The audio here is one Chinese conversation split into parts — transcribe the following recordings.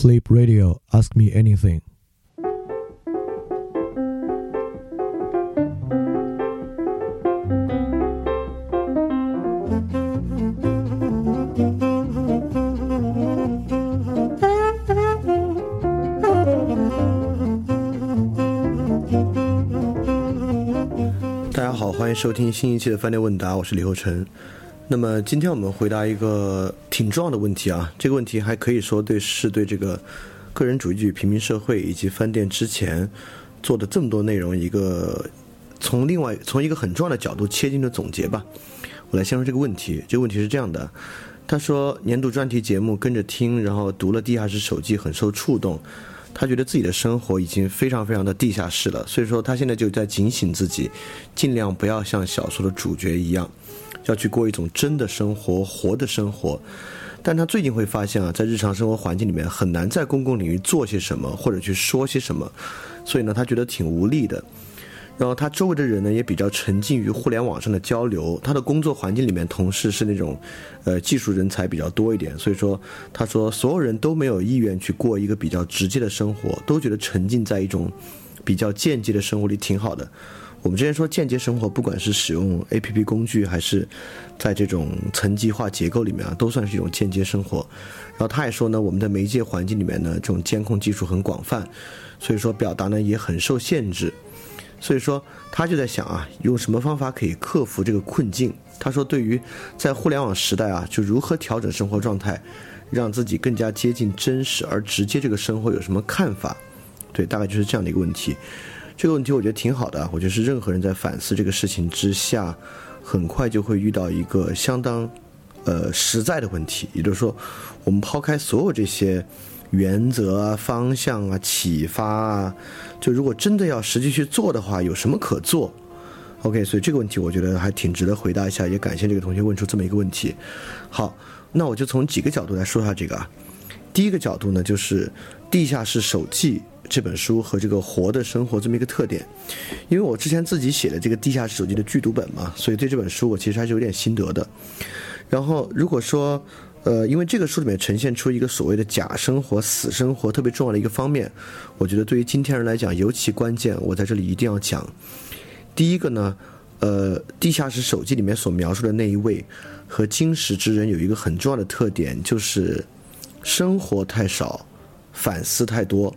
Sleep Radio, ask me anything. 大家好，欢迎收听新一期的饭店问答，我是李厚成。那么今天我们回答一个挺重要的问题啊，这个问题还可以说对是对这个个人主义与平民社会以及饭店之前做的这么多内容一个从另外从一个很重要的角度切进的总结吧。我来先说这个问题，这个问题是这样的，他说年度专题节目跟着听，然后读了地下室手机，很受触动。他觉得自己的生活已经非常非常的地下室了，所以说他现在就在警醒自己，尽量不要像小说的主角一样，要去过一种真的生活、活的生活。但他最近会发现啊，在日常生活环境里面很难在公共领域做些什么或者去说些什么，所以呢，他觉得挺无力的。然后他周围的人呢也比较沉浸于互联网上的交流，他的工作环境里面同事是那种，呃，技术人才比较多一点，所以说他说所有人都没有意愿去过一个比较直接的生活，都觉得沉浸在一种比较间接的生活里挺好的。我们之前说间接生活，不管是使用 A P P 工具，还是在这种层级化结构里面啊，都算是一种间接生活。然后他也说呢，我们的媒介环境里面呢，这种监控技术很广泛，所以说表达呢也很受限制。所以说，他就在想啊，用什么方法可以克服这个困境？他说，对于在互联网时代啊，就如何调整生活状态，让自己更加接近真实而直接这个生活有什么看法？对，大概就是这样的一个问题。这个问题我觉得挺好的，我觉得是任何人在反思这个事情之下，很快就会遇到一个相当呃实在的问题。也就是说，我们抛开所有这些。原则啊，方向啊，启发啊，就如果真的要实际去做的话，有什么可做？OK，所以这个问题我觉得还挺值得回答一下，也感谢这个同学问出这么一个问题。好，那我就从几个角度来说一下这个啊。第一个角度呢，就是《地下室手记》这本书和这个活的生活这么一个特点。因为我之前自己写的这个《地下室手记》的剧读本嘛，所以对这本书我其实还是有点心得的。然后如果说，呃，因为这个书里面呈现出一个所谓的假生活、死生活特别重要的一个方面，我觉得对于今天人来讲尤其关键。我在这里一定要讲。第一个呢，呃，地下室手记里面所描述的那一位和金石之人有一个很重要的特点，就是生活太少，反思太多。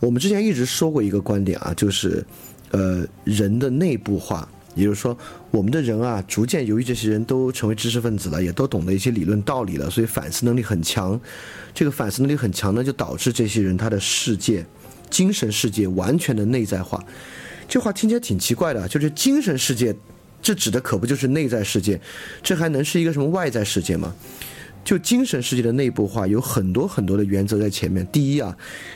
我们之前一直说过一个观点啊，就是呃，人的内部化。也就是说，我们的人啊，逐渐由于这些人都成为知识分子了，也都懂得一些理论道理了，所以反思能力很强。这个反思能力很强呢，就导致这些人他的世界、精神世界完全的内在化。这话听起来挺奇怪的，就是精神世界，这指的可不就是内在世界？这还能是一个什么外在世界吗？就精神世界的内部化，有很多很多的原则在前面。第一啊，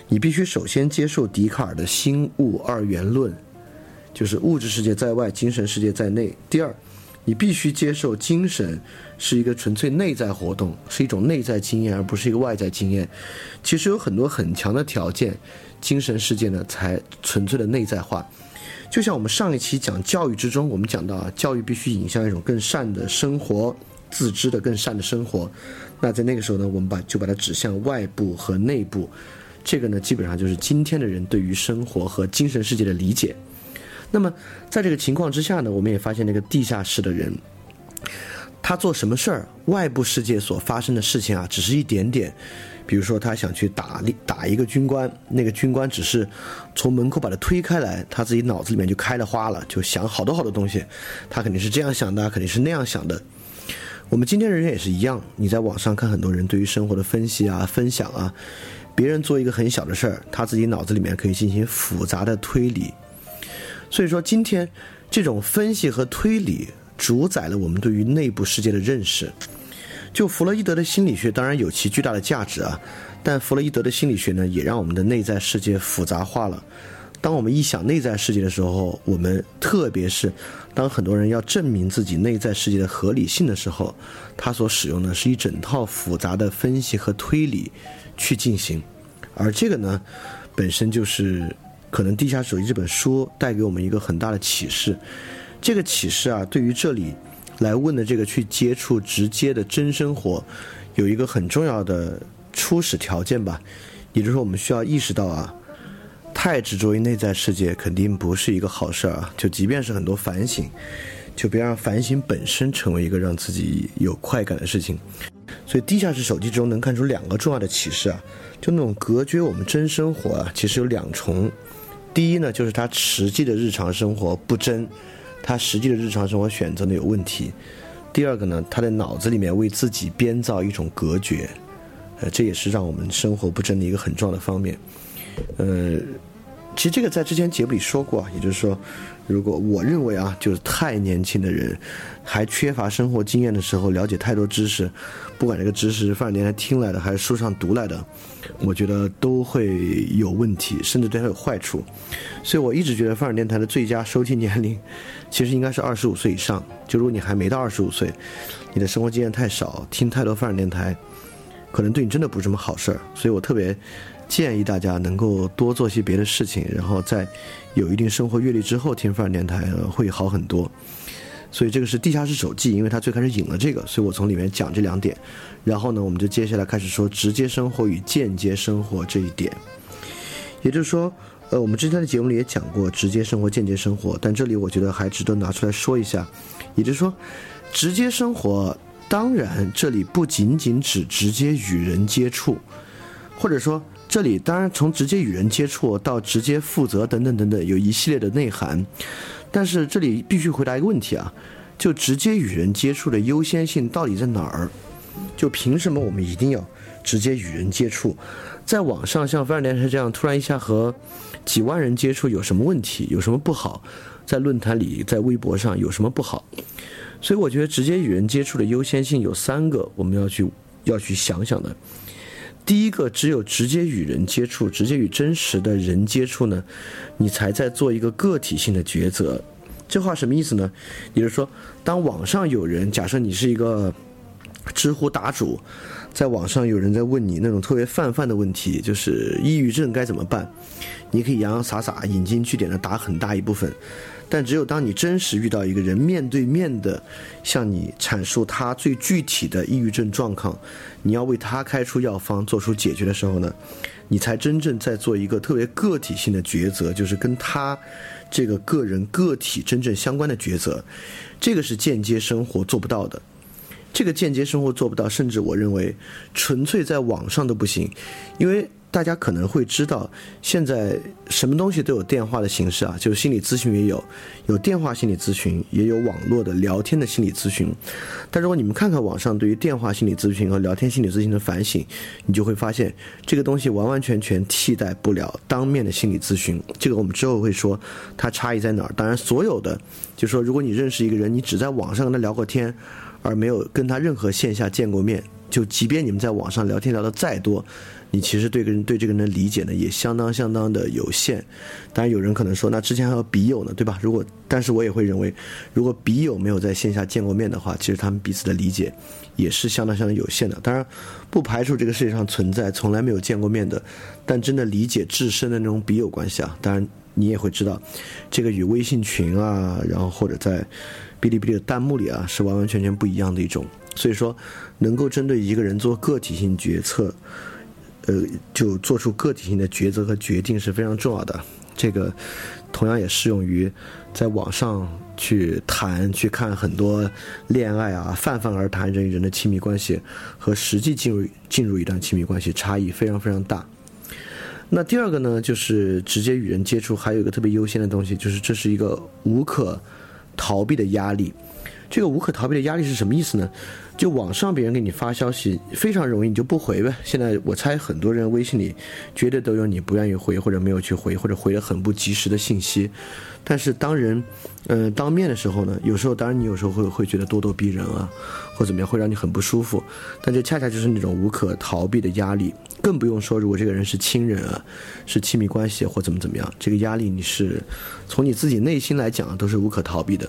你必须首先接受笛卡尔的心物二元论。就是物质世界在外，精神世界在内。第二，你必须接受精神是一个纯粹内在活动，是一种内在经验，而不是一个外在经验。其实有很多很强的条件，精神世界呢才纯粹的内在化。就像我们上一期讲教育之中，我们讲到啊，教育必须引向一种更善的生活，自知的更善的生活。那在那个时候呢，我们把就把它指向外部和内部。这个呢，基本上就是今天的人对于生活和精神世界的理解。那么，在这个情况之下呢，我们也发现那个地下室的人，他做什么事儿，外部世界所发生的事情啊，只是一点点。比如说，他想去打打一个军官，那个军官只是从门口把他推开来，他自己脑子里面就开了花了，就想好多好多东西。他肯定是这样想的，肯定是那样想的。我们今天的人也是一样，你在网上看很多人对于生活的分析啊、分享啊，别人做一个很小的事儿，他自己脑子里面可以进行复杂的推理。所以说，今天这种分析和推理主宰了我们对于内部世界的认识。就弗洛伊德的心理学当然有其巨大的价值啊，但弗洛伊德的心理学呢，也让我们的内在世界复杂化了。当我们一想内在世界的时候，我们特别是当很多人要证明自己内在世界的合理性的时候，他所使用的是一整套复杂的分析和推理去进行，而这个呢，本身就是。可能《地下手记》这本书带给我们一个很大的启示，这个启示啊，对于这里来问的这个去接触直接的真生活，有一个很重要的初始条件吧。也就是说，我们需要意识到啊，太执着于内在世界肯定不是一个好事儿啊。就即便是很多反省，就别让反省本身成为一个让自己有快感的事情。所以，地下室手机中能看出两个重要的启示啊，就那种隔绝我们真生活啊，其实有两重。第一呢，就是他实际的日常生活不真，他实际的日常生活选择的有问题。第二个呢，他的脑子里面为自己编造一种隔绝，呃，这也是让我们生活不真的一个很重要的方面。呃，其实这个在之前节目里说过，也就是说。如果我认为啊，就是太年轻的人，还缺乏生活经验的时候，了解太多知识，不管这个知识是范儿年台听来的还是书上读来的，我觉得都会有问题，甚至对他有坏处。所以我一直觉得范儿电台的最佳收听年龄，其实应该是二十五岁以上。就如果你还没到二十五岁，你的生活经验太少，听太多范儿电台，可能对你真的不是什么好事儿。所以我特别。建议大家能够多做些别的事情，然后在有一定生活阅历之后听范儿电台会好很多。所以这个是地下室手记，因为他最开始引了这个，所以我从里面讲这两点。然后呢，我们就接下来开始说直接生活与间接生活这一点。也就是说，呃，我们之前的节目里也讲过直接生活、间接生活，但这里我觉得还值得拿出来说一下。也就是说，直接生活当然这里不仅仅指直接与人接触，或者说。这里当然从直接与人接触到直接负责等等等等有一系列的内涵，但是这里必须回答一个问题啊，就直接与人接触的优先性到底在哪儿？就凭什么我们一定要直接与人接触？在网上像范尔电视这样突然一下和几万人接触有什么问题？有什么不好？在论坛里，在微博上有什么不好？所以我觉得直接与人接触的优先性有三个，我们要去要去想想的。第一个，只有直接与人接触，直接与真实的人接触呢，你才在做一个个体性的抉择。这话什么意思呢？也就是说，当网上有人假设你是一个知乎答主，在网上有人在问你那种特别泛泛的问题，就是抑郁症该怎么办，你可以洋洋洒洒、引经据典的答很大一部分。但只有当你真实遇到一个人面对面的向你阐述他最具体的抑郁症状况，你要为他开出药方做出解决的时候呢，你才真正在做一个特别个体性的抉择，就是跟他这个个人个体真正相关的抉择。这个是间接生活做不到的，这个间接生活做不到，甚至我认为纯粹在网上都不行，因为。大家可能会知道，现在什么东西都有电话的形式啊，就是心理咨询也有，有电话心理咨询，也有网络的聊天的心理咨询。但如果你们看看网上对于电话心理咨询和聊天心理咨询的反省，你就会发现这个东西完完全全替代不了当面的心理咨询。这个我们之后会说它差异在哪儿。当然，所有的就说，如果你认识一个人，你只在网上跟他聊过天，而没有跟他任何线下见过面，就即便你们在网上聊天聊得再多。你其实对个人对这个人的理解呢，也相当相当的有限。当然，有人可能说，那之前还有笔友呢，对吧？如果，但是我也会认为，如果笔友没有在线下见过面的话，其实他们彼此的理解也是相当相当有限的。当然，不排除这个世界上存在从来没有见过面的，但真的理解至深的那种笔友关系啊。当然，你也会知道，这个与微信群啊，然后或者在哔哩哔哩的弹幕里啊，是完完全全不一样的一种。所以说，能够针对一个人做个体性决策。呃，就做出个体性的抉择和决定是非常重要的。这个同样也适用于在网上去谈、去看很多恋爱啊，泛泛而谈人与人的亲密关系，和实际进入进入一段亲密关系差异非常非常大。那第二个呢，就是直接与人接触，还有一个特别优先的东西，就是这是一个无可逃避的压力。这个无可逃避的压力是什么意思呢？就网上别人给你发消息非常容易，你就不回呗。现在我猜很多人微信里绝对都有你不愿意回或者没有去回或者回了很不及时的信息。但是当人，呃，当面的时候呢，有时候当然你有时候会会觉得咄咄逼人啊，或怎么样会让你很不舒服。但这恰恰就是那种无可逃避的压力，更不用说如果这个人是亲人啊，是亲密关系或怎么怎么样，这个压力你是从你自己内心来讲都是无可逃避的。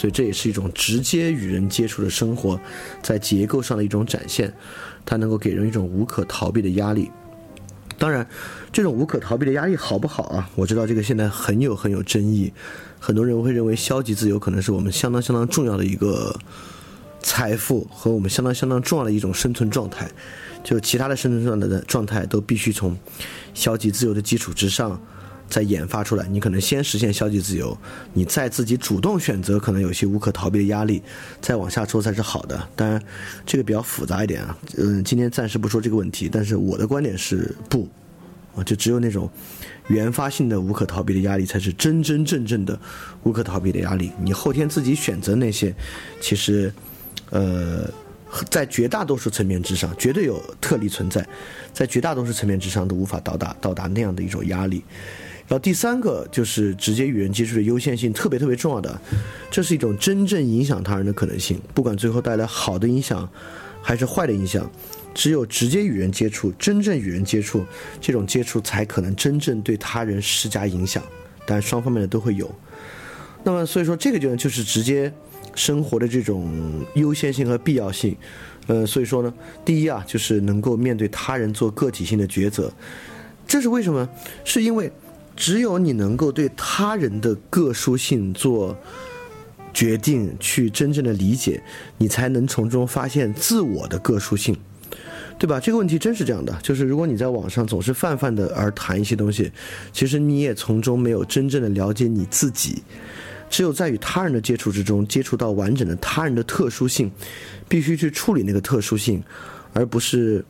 所以这也是一种直接与人接触的生活，在结构上的一种展现，它能够给人一种无可逃避的压力。当然，这种无可逃避的压力好不好啊？我知道这个现在很有很有争议，很多人会认为消极自由可能是我们相当相当重要的一个财富和我们相当相当重要的一种生存状态。就其他的生存状态的状态都必须从消极自由的基础之上再研发出来。你可能先实现消极自由，你再自己主动选择可能有些无可逃避的压力，再往下说才是好的。当然，这个比较复杂一点啊。嗯，今天暂时不说这个问题，但是我的观点是不啊，就只有那种原发性的无可逃避的压力才是真真正正的无可逃避的压力。你后天自己选择那些，其实呃。在绝大多数层面之上，绝对有特例存在，在绝大多数层面之上都无法到达到达那样的一种压力。然后第三个就是直接与人接触的优先性特别特别重要的，这是一种真正影响他人的可能性，不管最后带来好的影响还是坏的影响，只有直接与人接触，真正与人接触，这种接触才可能真正对他人施加影响，但双方面的都会有。那么所以说这个就就是直接。生活的这种优先性和必要性，呃，所以说呢，第一啊，就是能够面对他人做个体性的抉择，这是为什么？是因为只有你能够对他人的个殊性做决定，去真正的理解，你才能从中发现自我的个殊性，对吧？这个问题真是这样的，就是如果你在网上总是泛泛的而谈一些东西，其实你也从中没有真正的了解你自己。只有在与他人的接触之中，接触到完整的他人的特殊性，必须去处理那个特殊性，而不是，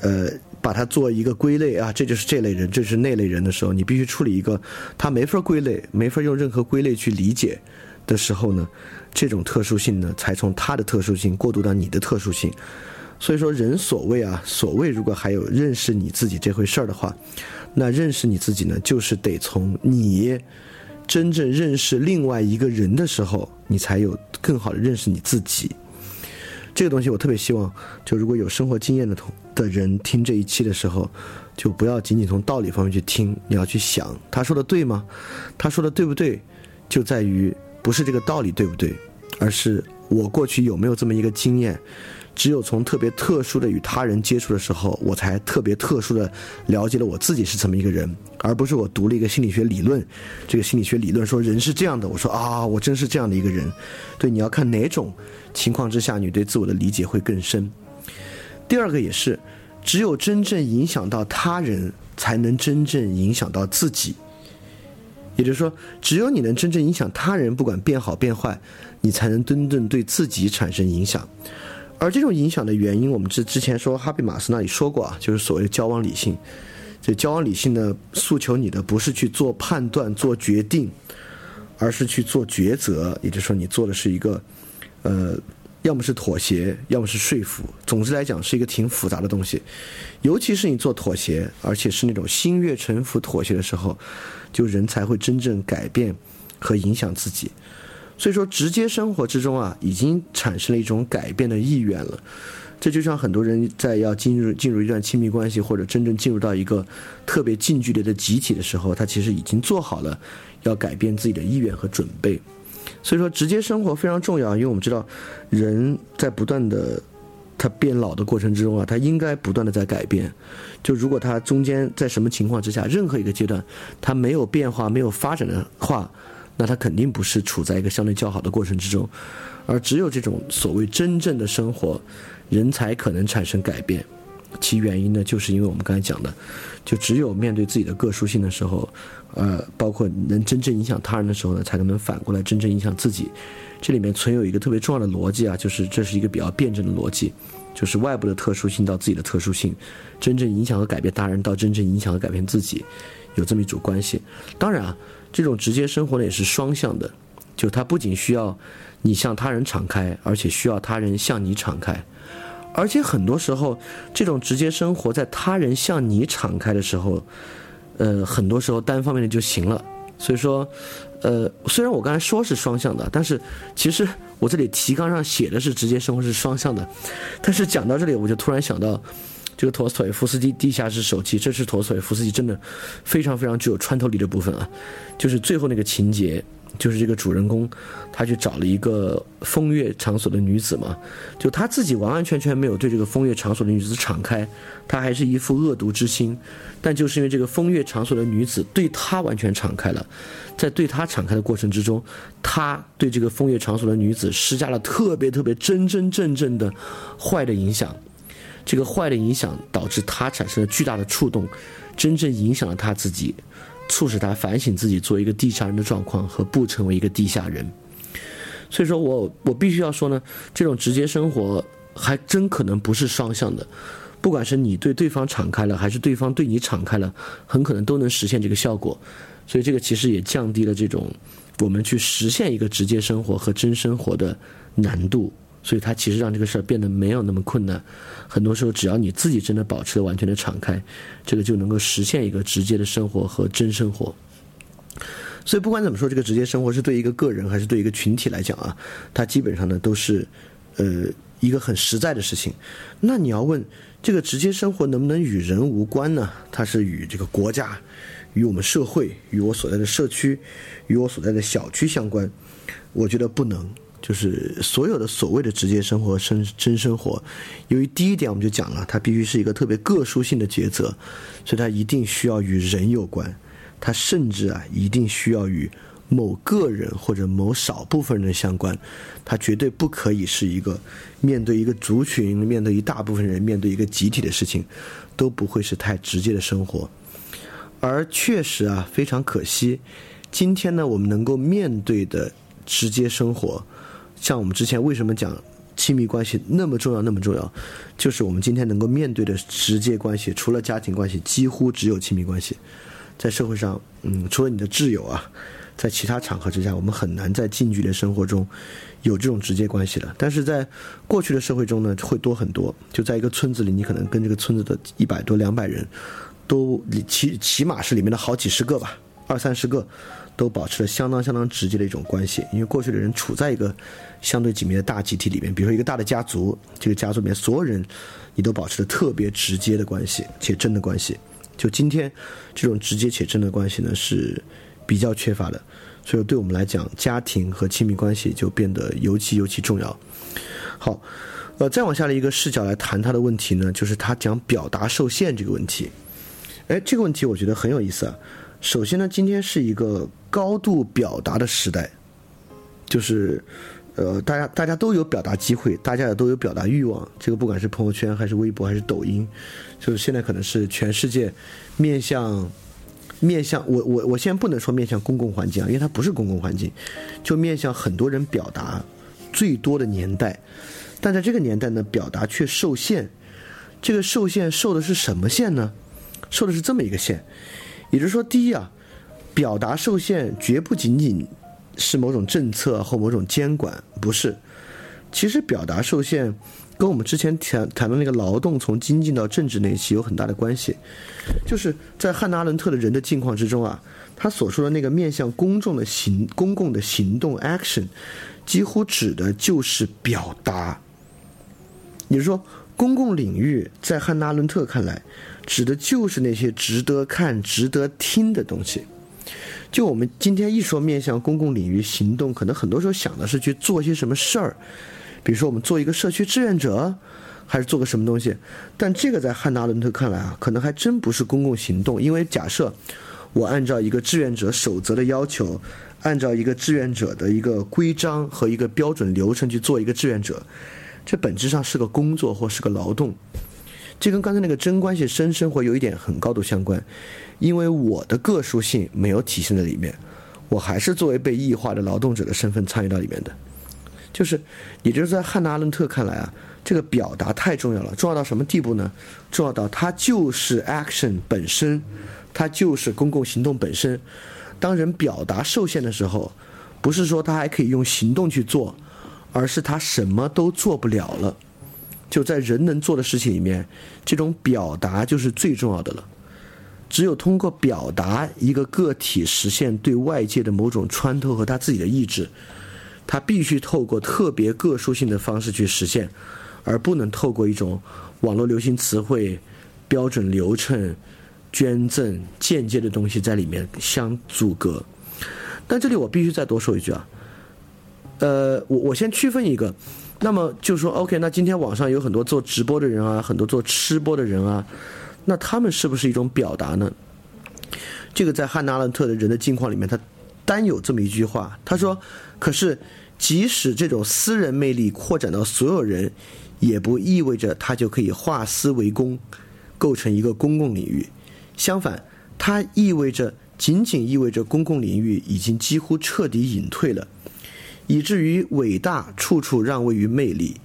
呃，把它做一个归类啊，这就是这类人，这是那类人的时候，你必须处理一个他没法归类，没法用任何归类去理解的时候呢，这种特殊性呢，才从他的特殊性过渡到你的特殊性。所以说，人所谓啊，所谓如果还有认识你自己这回事儿的话，那认识你自己呢，就是得从你。真正认识另外一个人的时候，你才有更好的认识你自己。这个东西我特别希望，就如果有生活经验的同的人听这一期的时候，就不要仅仅从道理方面去听，你要去想他说的对吗？他说的对不对？就在于不是这个道理对不对，而是我过去有没有这么一个经验。只有从特别特殊的与他人接触的时候，我才特别特殊的了解了我自己是怎么一个人，而不是我读了一个心理学理论，这个心理学理论说人是这样的，我说啊，我真是这样的一个人。对，你要看哪种情况之下，你对自我的理解会更深。第二个也是，只有真正影响到他人，才能真正影响到自己。也就是说，只有你能真正影响他人，不管变好变坏，你才能真正对自己产生影响。而这种影响的原因，我们之之前说哈比马斯那里说过啊，就是所谓的交往理性。这交往理性呢，诉求你的不是去做判断、做决定，而是去做抉择。也就是说，你做的是一个，呃，要么是妥协，要么是说服。总之来讲，是一个挺复杂的东西。尤其是你做妥协，而且是那种心悦诚服妥协的时候，就人才会真正改变和影响自己。所以说，直接生活之中啊，已经产生了一种改变的意愿了。这就像很多人在要进入进入一段亲密关系，或者真正进入到一个特别近距离的集体的时候，他其实已经做好了要改变自己的意愿和准备。所以说，直接生活非常重要，因为我们知道，人在不断的他变老的过程之中啊，他应该不断的在改变。就如果他中间在什么情况之下，任何一个阶段他没有变化、没有发展的话，那他肯定不是处在一个相对较好的过程之中，而只有这种所谓真正的生活，人才可能产生改变。其原因呢，就是因为我们刚才讲的，就只有面对自己的个殊性的时候，呃，包括能真正影响他人的时候呢，才能反过来真正影响自己。这里面存有一个特别重要的逻辑啊，就是这是一个比较辩证的逻辑，就是外部的特殊性到自己的特殊性，真正影响和改变他人到真正影响和改变自己，有这么一组关系。当然啊。这种直接生活呢也是双向的，就它不仅需要你向他人敞开，而且需要他人向你敞开，而且很多时候这种直接生活在他人向你敞开的时候，呃，很多时候单方面的就行了。所以说，呃，虽然我刚才说是双向的，但是其实我这里提纲上写的是直接生活是双向的，但是讲到这里我就突然想到。这个陀思妥耶夫斯基《地下室手记》，这是陀思妥耶夫斯基真的非常非常具有穿透力的部分啊！就是最后那个情节，就是这个主人公，他去找了一个风月场所的女子嘛，就他自己完完全全没有对这个风月场所的女子敞开，他还是一副恶毒之心，但就是因为这个风月场所的女子对他完全敞开了，在对他敞开的过程之中，他对这个风月场所的女子施加了特别特别真真正正的坏的影响，这个坏的影响导致他产生了巨大的触动，真正影响了他自己。促使他反省自己做一个地下人的状况和不成为一个地下人，所以说我我必须要说呢，这种直接生活还真可能不是双向的，不管是你对对方敞开了，还是对方对你敞开了，很可能都能实现这个效果，所以这个其实也降低了这种我们去实现一个直接生活和真生活的难度。所以它其实让这个事儿变得没有那么困难，很多时候只要你自己真的保持了完全的敞开，这个就能够实现一个直接的生活和真生活。所以不管怎么说，这个直接生活是对一个个人还是对一个群体来讲啊，它基本上呢都是呃一个很实在的事情。那你要问这个直接生活能不能与人无关呢？它是与这个国家、与我们社会、与我所在的社区、与我所在的小区相关？我觉得不能。就是所有的所谓的直接生活、生真生活，由于第一点我们就讲了，它必须是一个特别个殊性的抉择，所以它一定需要与人有关，它甚至啊一定需要与某个人或者某少部分人相关，它绝对不可以是一个面对一个族群、面对一大部分人、面对一个集体的事情，都不会是太直接的生活。而确实啊，非常可惜，今天呢，我们能够面对的直接生活。像我们之前为什么讲亲密关系那么重要那么重要，就是我们今天能够面对的直接关系，除了家庭关系，几乎只有亲密关系。在社会上，嗯，除了你的挚友啊，在其他场合之下，我们很难在近距离生活中有这种直接关系的。但是在过去的社会中呢，会多很多。就在一个村子里，你可能跟这个村子的一百多、两百人，都起起码是里面的好几十个吧，二三十个。都保持了相当相当直接的一种关系，因为过去的人处在一个相对紧密的大集体里面，比如说一个大的家族，这个家族里面所有人，你都保持了特别直接的关系且真的关系。就今天这种直接且真的关系呢，是比较缺乏的，所以对我们来讲，家庭和亲密关系就变得尤其尤其重要。好，呃，再往下的一个视角来谈他的问题呢，就是他讲表达受限这个问题。哎，这个问题我觉得很有意思啊。首先呢，今天是一个。高度表达的时代，就是，呃，大家大家都有表达机会，大家也都有表达欲望。这个不管是朋友圈，还是微博，还是抖音，就是现在可能是全世界面向面向我我我现在不能说面向公共环境啊，因为它不是公共环境，就面向很多人表达最多的年代。但在这个年代呢，表达却受限。这个受限受的是什么限呢？受的是这么一个限，也就是说，第一啊。表达受限绝不仅仅是某种政策或某种监管，不是。其实表达受限跟我们之前谈谈的那个劳动从经济到政治那一期有很大的关系。就是在汉娜·阿伦特的人的境况之中啊，他所说的那个面向公众的行公共的行动 （action），几乎指的就是表达。也就是说，公共领域在汉娜·阿伦特看来，指的就是那些值得看、值得听的东西。就我们今天一说面向公共领域行动，可能很多时候想的是去做些什么事儿，比如说我们做一个社区志愿者，还是做个什么东西。但这个在汉娜·伦特看来啊，可能还真不是公共行动，因为假设我按照一个志愿者守则的要求，按照一个志愿者的一个规章和一个标准流程去做一个志愿者，这本质上是个工作或是个劳动。这跟刚才那个真关系生生活有一点很高度相关。因为我的个殊性没有体现在里面，我还是作为被异化的劳动者的身份参与到里面的，就是，也就是在汉娜·阿伦特看来啊，这个表达太重要了，重要到什么地步呢？重要到它就是 action 本身，它就是公共行动本身。当人表达受限的时候，不是说他还可以用行动去做，而是他什么都做不了了。就在人能做的事情里面，这种表达就是最重要的了。只有通过表达一个个体实现对外界的某种穿透和他自己的意志，他必须透过特别个殊性的方式去实现，而不能透过一种网络流行词汇、标准流程、捐赠、间接的东西在里面相阻隔。但这里我必须再多说一句啊，呃，我我先区分一个，那么就说 OK，那今天网上有很多做直播的人啊，很多做吃播的人啊，那他们是不是一种表达呢？这个在汉娜·阿伦特的人的境况里面，他单有这么一句话，他说：“可是即使这种私人魅力扩展到所有人，也不意味着他就可以化私为公，构成一个公共领域。相反，它意味着。”仅仅意味着公共领域已经几乎彻底隐退了，以至于伟大处处让位于魅力。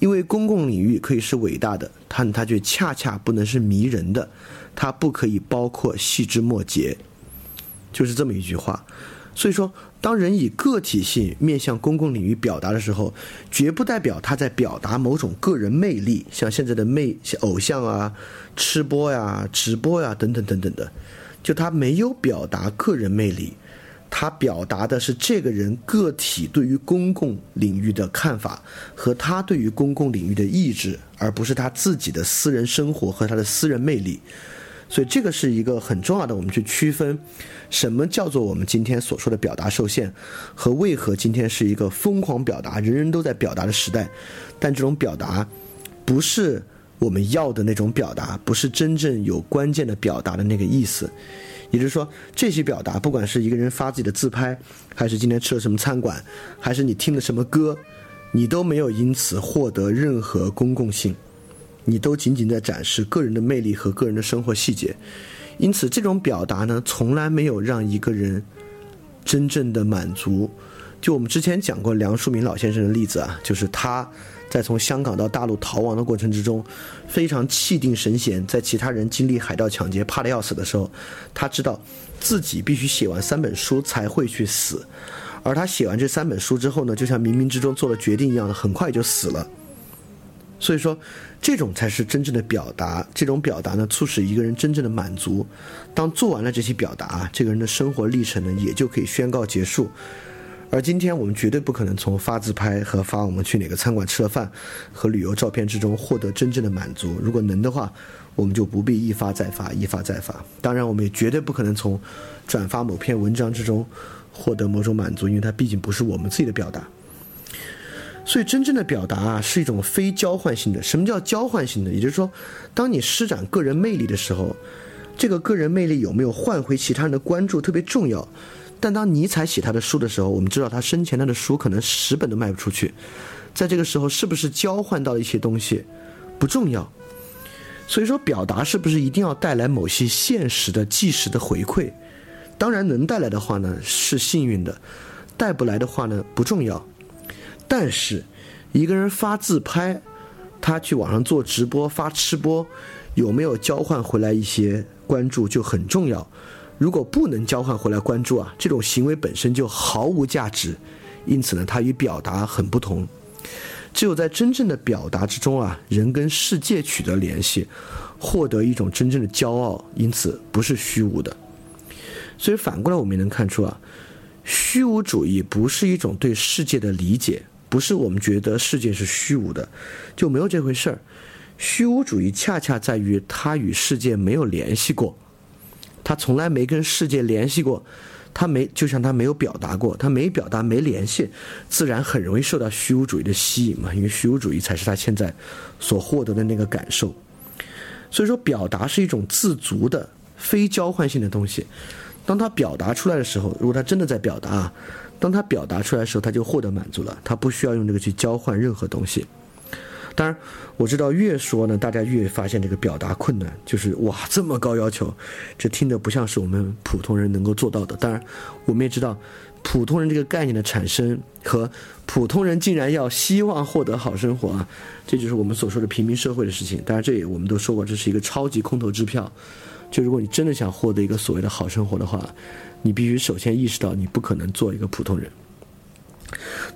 因为公共领域可以是伟大的，但它却恰恰不能是迷人的，它不可以包括细枝末节。就是这么一句话。所以说，当人以个体性面向公共领域表达的时候，绝不代表他在表达某种个人魅力，像现在的魅偶像啊、吃播呀、直播呀等等等等的。就他没有表达个人魅力，他表达的是这个人个体对于公共领域的看法和他对于公共领域的意志，而不是他自己的私人生活和他的私人魅力。所以这个是一个很重要的，我们去区分什么叫做我们今天所说的表达受限，和为何今天是一个疯狂表达、人人都在表达的时代。但这种表达不是。我们要的那种表达，不是真正有关键的表达的那个意思。也就是说，这些表达，不管是一个人发自己的自拍，还是今天吃了什么餐馆，还是你听的什么歌，你都没有因此获得任何公共性，你都仅仅在展示个人的魅力和个人的生活细节。因此，这种表达呢，从来没有让一个人真正的满足。就我们之前讲过梁漱溟老先生的例子啊，就是他。在从香港到大陆逃亡的过程之中，非常气定神闲。在其他人经历海盗抢劫怕得要死的时候，他知道自己必须写完三本书才会去死。而他写完这三本书之后呢，就像冥冥之中做了决定一样的，很快就死了。所以说，这种才是真正的表达。这种表达呢，促使一个人真正的满足。当做完了这些表达，这个人的生活历程呢，也就可以宣告结束。而今天我们绝对不可能从发自拍和发我们去哪个餐馆吃了饭和旅游照片之中获得真正的满足。如果能的话，我们就不必一发再发，一发再发。当然，我们也绝对不可能从转发某篇文章之中获得某种满足，因为它毕竟不是我们自己的表达。所以，真正的表达啊，是一种非交换性的。什么叫交换性的？也就是说，当你施展个人魅力的时候，这个个人魅力有没有换回其他人的关注，特别重要。但当尼采写他的书的时候，我们知道他生前他的书可能十本都卖不出去，在这个时候是不是交换到了一些东西，不重要。所以说表达是不是一定要带来某些现实的、即时的回馈？当然能带来的话呢是幸运的，带不来的话呢不重要。但是一个人发自拍，他去网上做直播发吃播，有没有交换回来一些关注就很重要。如果不能交换回来关注啊，这种行为本身就毫无价值。因此呢，它与表达很不同。只有在真正的表达之中啊，人跟世界取得联系，获得一种真正的骄傲，因此不是虚无的。所以反过来，我们也能看出啊，虚无主义不是一种对世界的理解，不是我们觉得世界是虚无的，就没有这回事儿。虚无主义恰恰在于它与世界没有联系过。他从来没跟世界联系过，他没就像他没有表达过，他没表达没联系，自然很容易受到虚无主义的吸引嘛，因为虚无主义才是他现在所获得的那个感受。所以说，表达是一种自足的、非交换性的东西。当他表达出来的时候，如果他真的在表达啊，当他表达出来的时候，他就获得满足了，他不需要用这个去交换任何东西。当然，我知道越说呢，大家越发现这个表达困难，就是哇，这么高要求，这听着不像是我们普通人能够做到的。当然，我们也知道，普通人这个概念的产生和普通人竟然要希望获得好生活啊，这就是我们所说的平民社会的事情。当然，这也我们都说过，这是一个超级空头支票。就如果你真的想获得一个所谓的好生活的话，你必须首先意识到你不可能做一个普通人。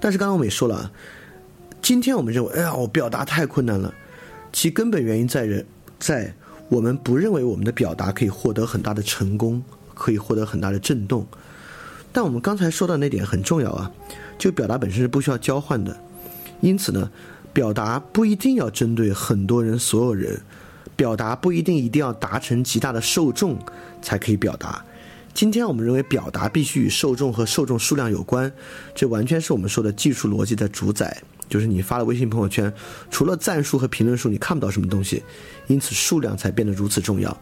但是刚刚我们也说了啊。今天我们认为，哎呀，我表达太困难了。其根本原因在人，在我们不认为我们的表达可以获得很大的成功，可以获得很大的震动。但我们刚才说到那点很重要啊，就表达本身是不需要交换的。因此呢，表达不一定要针对很多人、所有人，表达不一定一定要达成极大的受众才可以表达。今天我们认为表达必须与受众和受众数量有关，这完全是我们说的技术逻辑的主宰。就是你发了微信朋友圈，除了赞数和评论数，你看不到什么东西，因此数量才变得如此重要。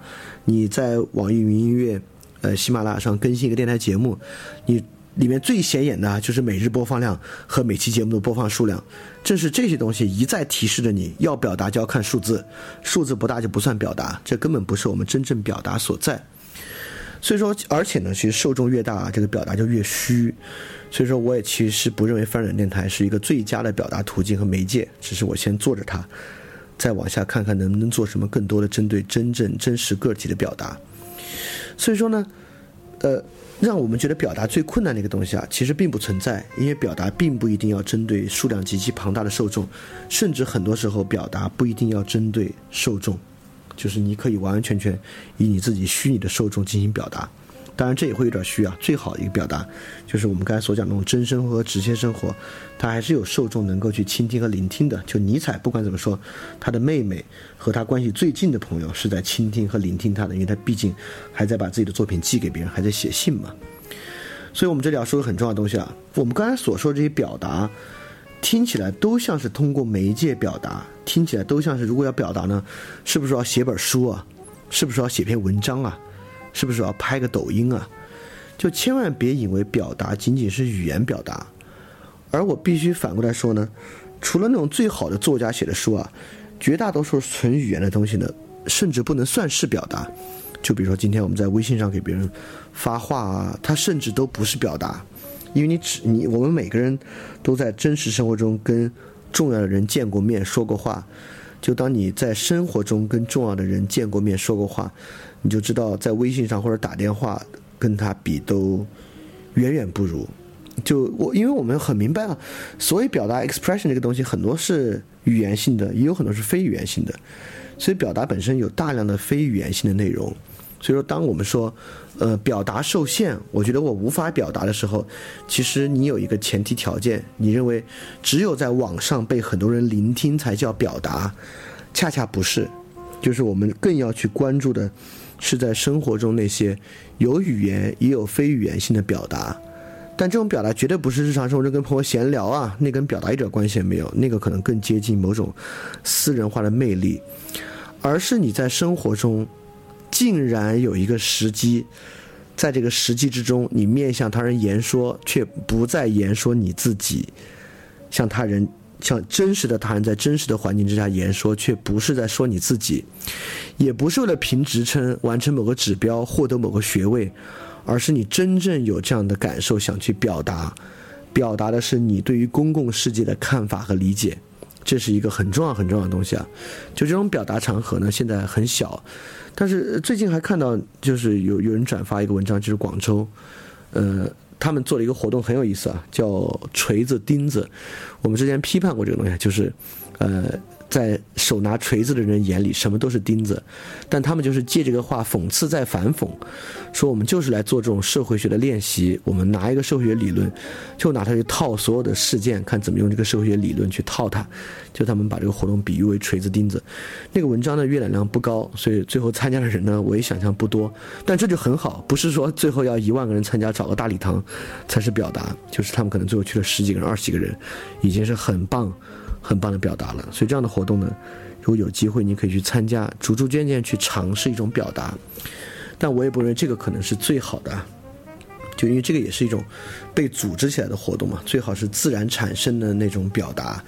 你在网易云音乐、呃喜马拉雅上更新一个电台节目，你里面最显眼的就是每日播放量和每期节目的播放数量。正是这些东西一再提示着你要表达就要看数字，数字不大就不算表达，这根本不是我们真正表达所在。所以说，而且呢，其实受众越大，这个表达就越虚。所以说，我也其实不认为翻转电台是一个最佳的表达途径和媒介，只是我先做着它，再往下看看能不能做什么更多的针对真正真实个体的表达。所以说呢，呃，让我们觉得表达最困难的一个东西啊，其实并不存在，因为表达并不一定要针对数量极其庞大的受众，甚至很多时候表达不一定要针对受众。就是你可以完完全全以你自己虚拟的受众进行表达，当然这也会有点虚啊。最好的一个表达就是我们刚才所讲那种真生活和直线生活，它还是有受众能够去倾听和聆听的。就尼采不管怎么说，他的妹妹和他关系最近的朋友是在倾听和聆听他的，因为他毕竟还在把自己的作品寄给别人，还在写信嘛。所以我们这里要说个很重要的东西啊，我们刚才所说这些表达。听起来都像是通过媒介表达，听起来都像是如果要表达呢，是不是要写本书啊？是不是要写篇文章啊？是不是要拍个抖音啊？就千万别以为表达仅仅是语言表达，而我必须反过来说呢，除了那种最好的作家写的书啊，绝大多数纯语言的东西呢，甚至不能算是表达。就比如说今天我们在微信上给别人发话啊，它甚至都不是表达。因为你只你我们每个人都在真实生活中跟重要的人见过面说过话，就当你在生活中跟重要的人见过面说过话，你就知道在微信上或者打电话跟他比都远远不如。就我因为我们很明白啊，所以表达 expression 这个东西很多是语言性的，也有很多是非语言性的，所以表达本身有大量的非语言性的内容。所以说，当我们说，呃，表达受限，我觉得我无法表达的时候，其实你有一个前提条件，你认为只有在网上被很多人聆听才叫表达，恰恰不是，就是我们更要去关注的，是在生活中那些有语言也有非语言性的表达，但这种表达绝对不是日常生活中跟朋友闲聊啊，那跟表达一点关系也没有，那个可能更接近某种私人化的魅力，而是你在生活中。竟然有一个时机，在这个时机之中，你面向他人言说，却不再言说你自己；向他人，向真实的他人，在真实的环境之下言说，却不是在说你自己，也不是为了评职称、完成某个指标、获得某个学位，而是你真正有这样的感受，想去表达，表达的是你对于公共世界的看法和理解。这是一个很重要很重要的东西啊！就这种表达场合呢，现在很小，但是最近还看到，就是有有人转发一个文章，就是广州，呃，他们做了一个活动很有意思啊，叫锤子钉子。我们之前批判过这个东西，就是，呃。在手拿锤子的人眼里，什么都是钉子，但他们就是借这个话讽刺再反讽，说我们就是来做这种社会学的练习。我们拿一个社会学理论，就拿它去套所有的事件，看怎么用这个社会学理论去套它。就他们把这个活动比喻为锤子钉子。那个文章的阅览量不高，所以最后参加的人呢，我也想象不多。但这就很好，不是说最后要一万个人参加，找个大礼堂才是表达，就是他们可能最后去了十几个人、二十几个人，已经是很棒。很棒的表达了，所以这样的活动呢，如果有机会，你可以去参加，逐逐渐渐去尝试一种表达。但我也不认为这个可能是最好的，就因为这个也是一种被组织起来的活动嘛，最好是自然产生的那种表达。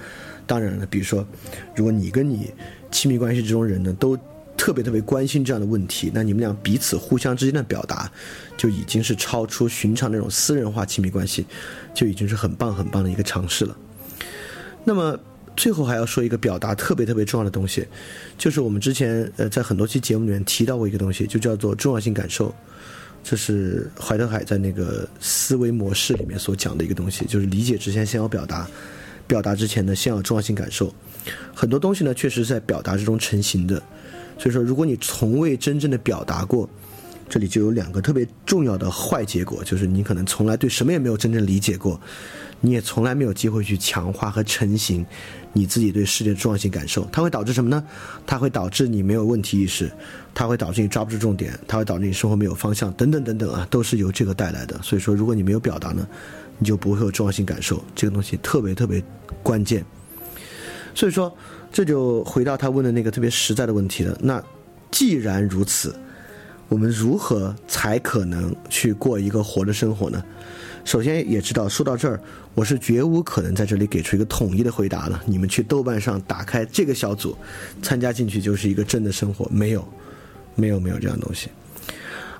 当然了，比如说，如果你跟你亲密关系之中人呢，都特别特别关心这样的问题，那你们俩彼此互相之间的表达，就已经是超出寻常那种私人化亲密关系，就已经是很棒很棒的一个尝试了。那么。最后还要说一个表达特别特别重要的东西，就是我们之前呃在很多期节目里面提到过一个东西，就叫做重要性感受。这是怀特海在那个思维模式里面所讲的一个东西，就是理解之前先要表达，表达之前呢先要重要性感受。很多东西呢确实在表达之中成型的，所以说如果你从未真正的表达过，这里就有两个特别重要的坏结果，就是你可能从来对什么也没有真正理解过，你也从来没有机会去强化和成型你自己对世界的重要性感受。它会导致什么呢？它会导致你没有问题意识，它会导致你抓不住重点，它会导致你生活没有方向，等等等等啊，都是由这个带来的。所以说，如果你没有表达呢，你就不会有重要性感受。这个东西特别特别关键。所以说，这就回到他问的那个特别实在的问题了。那既然如此，我们如何才可能去过一个活的生活呢？首先也知道，说到这儿，我是绝无可能在这里给出一个统一的回答了。你们去豆瓣上打开这个小组，参加进去就是一个真的生活，没有，没有，没有这样东西。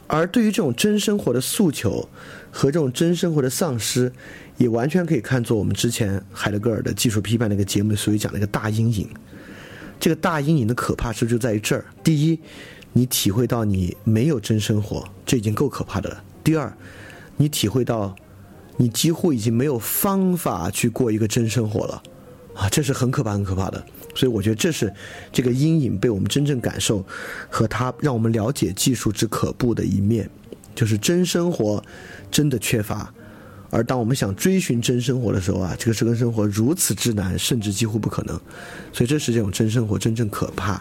而对于这种真生活的诉求和这种真生活的丧失，也完全可以看作我们之前海德格尔的技术批判那个节目所以讲的一个大阴影。这个大阴影的可怕是就在于这儿：第一，你体会到你没有真生活，这已经够可怕的了；第二，你体会到你几乎已经没有方法去过一个真生活了，啊，这是很可怕、很可怕的。所以我觉得这是这个阴影被我们真正感受，和它让我们了解技术之可怖的一面，就是真生活真的缺乏。而当我们想追寻真生活的时候啊，这个真生活如此之难，甚至几乎不可能。所以这是这种真生活真正可怕，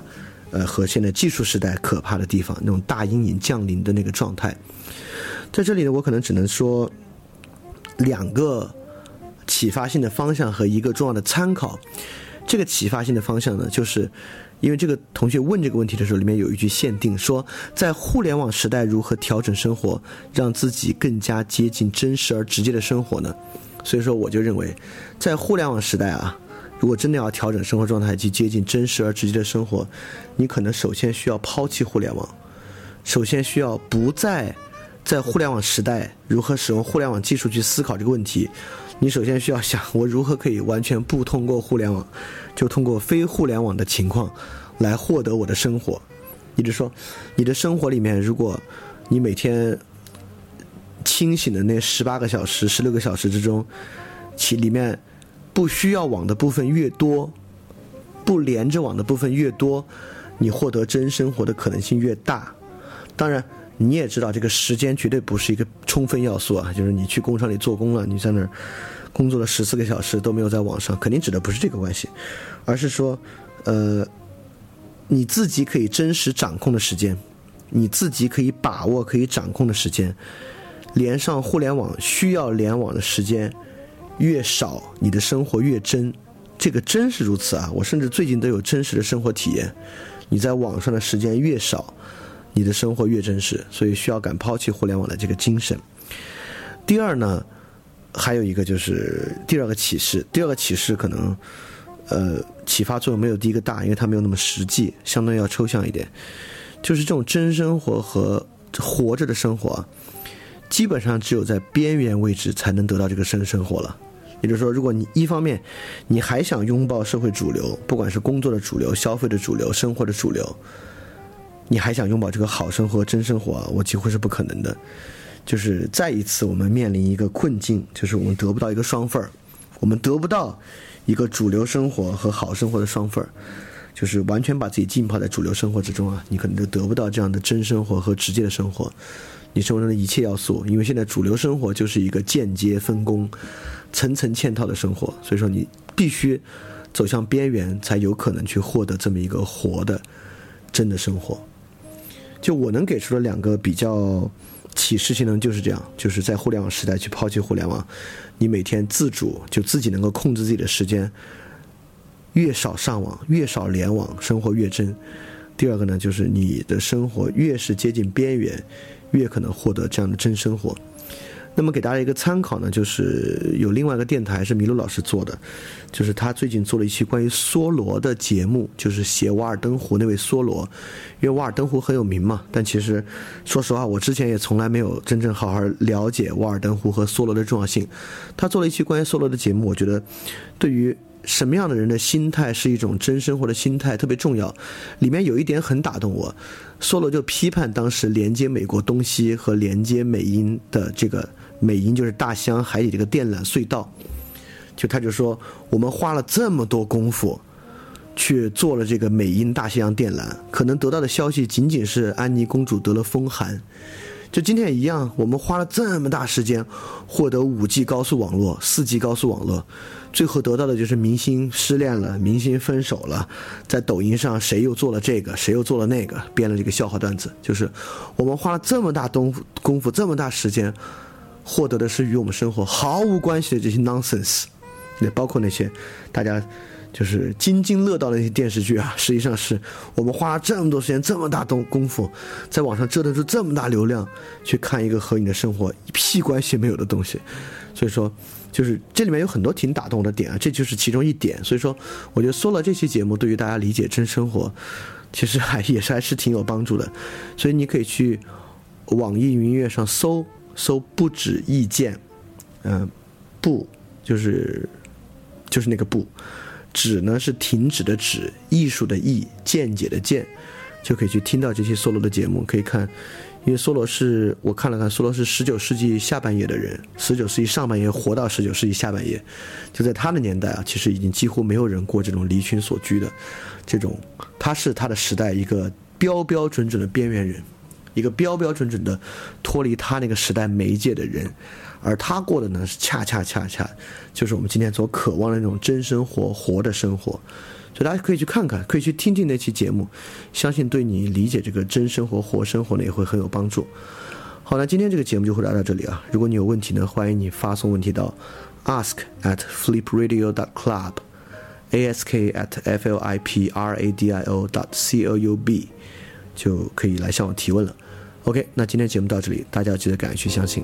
呃，和现在技术时代可怕的地方，那种大阴影降临的那个状态。在这里呢，我可能只能说两个启发性的方向和一个重要的参考。这个启发性的方向呢，就是因为这个同学问这个问题的时候，里面有一句限定说，在互联网时代如何调整生活，让自己更加接近真实而直接的生活呢？所以说，我就认为，在互联网时代啊，如果真的要调整生活状态及接近真实而直接的生活，你可能首先需要抛弃互联网，首先需要不再在互联网时代如何使用互联网技术去思考这个问题。你首先需要想，我如何可以完全不通过互联网，就通过非互联网的情况，来获得我的生活。也就是说，你的生活里面，如果你每天清醒的那十八个小时、十六个小时之中，其里面不需要网的部分越多，不连着网的部分越多，你获得真生活的可能性越大。当然。你也知道，这个时间绝对不是一个充分要素啊！就是你去工厂里做工了，你在那儿工作了十四个小时都没有在网上，肯定指的不是这个关系，而是说，呃，你自己可以真实掌控的时间，你自己可以把握、可以掌控的时间，连上互联网需要联网的时间越少，你的生活越真。这个真是如此啊！我甚至最近都有真实的生活体验。你在网上的时间越少。你的生活越真实，所以需要敢抛弃互联网的这个精神。第二呢，还有一个就是第二个启示，第二个启示可能，呃，启发作用没有第一个大，因为它没有那么实际，相对要抽象一点。就是这种真生活和活着的生活，基本上只有在边缘位置才能得到这个真生活了。也就是说，如果你一方面你还想拥抱社会主流，不管是工作的主流、消费的主流、生活的主流。你还想拥抱这个好生活、真生活？我几乎是不可能的。就是再一次，我们面临一个困境，就是我们得不到一个双份儿，我们得不到一个主流生活和好生活的双份儿，就是完全把自己浸泡在主流生活之中啊，你可能就得不到这样的真生活和直接的生活。你生活中的一切要素，因为现在主流生活就是一个间接分工、层层嵌套的生活，所以说你必须走向边缘，才有可能去获得这么一个活的真的生活。就我能给出的两个比较启示性的，就是这样，就是在互联网时代去抛弃互联网，你每天自主就自己能够控制自己的时间，越少上网，越少联网，生活越真。第二个呢，就是你的生活越是接近边缘，越可能获得这样的真生活。那么给大家一个参考呢，就是有另外一个电台是麋鹿老师做的，就是他最近做了一期关于梭罗的节目，就是写《瓦尔登湖》那位梭罗，因为《瓦尔登湖》很有名嘛。但其实，说实话，我之前也从来没有真正好好了解《瓦尔登湖》和梭罗的重要性。他做了一期关于梭罗的节目，我觉得对于什么样的人的心态是一种真生活的心态特别重要。里面有一点很打动我，梭罗就批判当时连接美国东西和连接美英的这个。美英就是大西洋海底这个电缆隧道，就他就说，我们花了这么多功夫，去做了这个美英大西洋电缆，可能得到的消息仅仅是安妮公主得了风寒。就今天也一样，我们花了这么大时间获得五 G 高速网络、四 G 高速网络，最后得到的就是明星失恋了，明星分手了，在抖音上谁又做了这个，谁又做了那个，编了这个笑话段子。就是我们花了这么大东、功夫这么大时间，获得的是与我们生活毫无关系的这些 nonsense，也包括那些大家。就是津津乐道的那些电视剧啊，实际上是我们花了这么多时间、这么大东功夫，在网上折腾出这么大流量去看一个和你的生活一屁关系没有的东西。所以说，就是这里面有很多挺打动我的点啊，这就是其中一点。所以说，我觉得说了这期节目，对于大家理解真生活，其实还也是还是挺有帮助的。所以你可以去网易云音乐上搜搜“不止意见”，嗯，不就是就是那个不。止呢是停止的止，艺术的艺，见解的见，就可以去听到这些梭罗的节目。可以看，因为梭罗是我看了看，梭罗是十九世纪下半叶的人，十九世纪上半叶活到十九世纪下半叶，就在他的年代啊，其实已经几乎没有人过这种离群所居的这种，他是他的时代一个标标准准的边缘人，一个标标准准的脱离他那个时代媒介的人。而他过的呢，是恰恰恰恰，就是我们今天所渴望的那种真生活、活的生活。所以大家可以去看看，可以去听听那期节目，相信对你理解这个真生活、活生活呢，也会很有帮助。好了，今天这个节目就会聊到这里啊。如果你有问题呢，欢迎你发送问题到 ask at flipradio dot club，ask at f l i p r a d i o dot c o u b，就可以来向我提问了。OK，那今天节目到这里，大家记得赶快去相信。